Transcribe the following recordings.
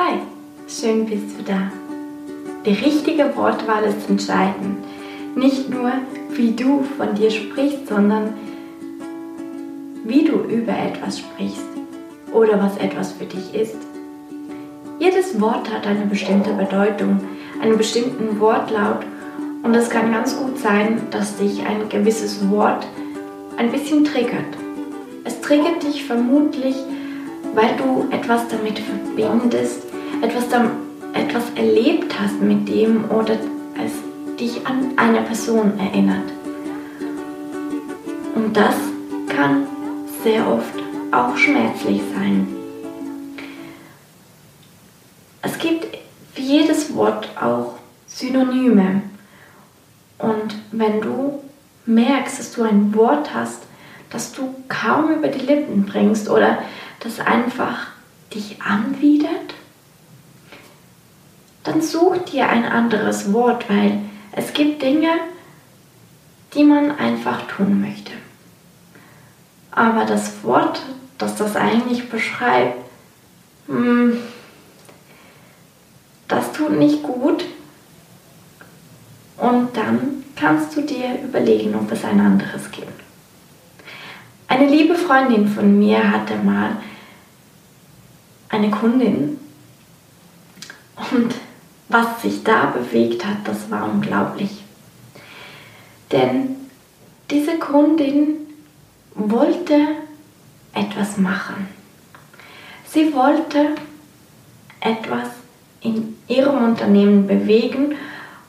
Hi, schön bist du da. Die richtige Wortwahl ist entscheidend. Nicht nur, wie du von dir sprichst, sondern wie du über etwas sprichst oder was etwas für dich ist. Jedes Wort hat eine bestimmte Bedeutung, einen bestimmten Wortlaut und es kann ganz gut sein, dass dich ein gewisses Wort ein bisschen triggert. Es triggert dich vermutlich, weil du etwas damit verbindest, etwas, etwas erlebt hast mit dem oder es dich an eine Person erinnert. Und das kann sehr oft auch schmerzlich sein. Es gibt für jedes Wort auch Synonyme. Und wenn du merkst, dass du ein Wort hast, das du kaum über die Lippen bringst oder das einfach dich anwidert, dann such dir ein anderes Wort, weil es gibt Dinge, die man einfach tun möchte. Aber das Wort, das das eigentlich beschreibt, hm, das tut nicht gut. Und dann kannst du dir überlegen, ob es ein anderes gibt. Eine liebe Freundin von mir hatte mal eine Kundin und was sich da bewegt hat, das war unglaublich. Denn diese Kundin wollte etwas machen. Sie wollte etwas in ihrem Unternehmen bewegen,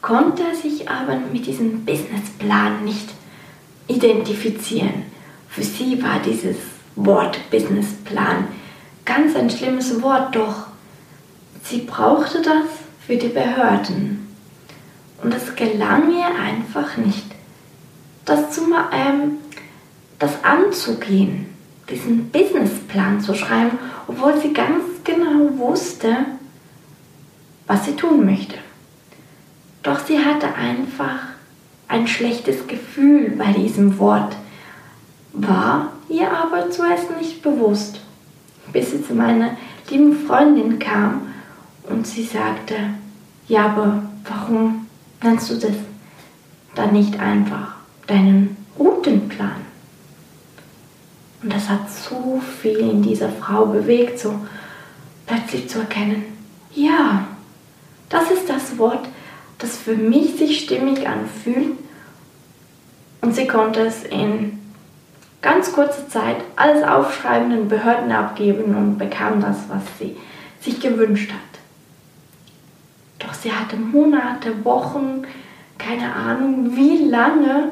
konnte sich aber mit diesem Businessplan nicht identifizieren. Für sie war dieses Wort Businessplan ganz ein schlimmes Wort, doch sie brauchte das für die Behörden. Und es gelang ihr einfach nicht, das, zu, ähm, das anzugehen, diesen Businessplan zu schreiben, obwohl sie ganz genau wusste, was sie tun möchte. Doch sie hatte einfach ein schlechtes Gefühl bei diesem Wort, war ihr aber zuerst nicht bewusst, bis sie zu meiner lieben Freundin kam und sie sagte, ja, aber warum nennst du das dann nicht einfach deinen Routenplan? Und das hat so viel in dieser Frau bewegt, so plötzlich zu erkennen, ja, das ist das Wort, das für mich sich stimmig anfühlt. Und sie konnte es in ganz kurzer Zeit alles aufschreiben, den Behörden abgeben und bekam das, was sie sich gewünscht hat. Doch sie hatte Monate, Wochen, keine Ahnung wie lange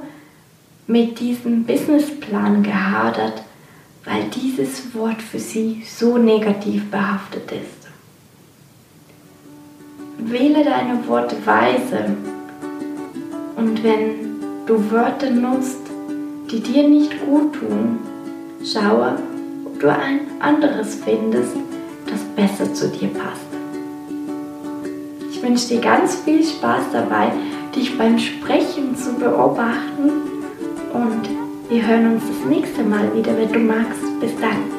mit diesem Businessplan gehadert, weil dieses Wort für sie so negativ behaftet ist. Wähle deine Worte weise und wenn du Wörter nutzt, die dir nicht gut tun, schaue, ob du ein anderes findest, das besser zu dir passt. Ich wünsche dir ganz viel Spaß dabei, dich beim Sprechen zu beobachten und wir hören uns das nächste Mal wieder, wenn du magst. Bis dann.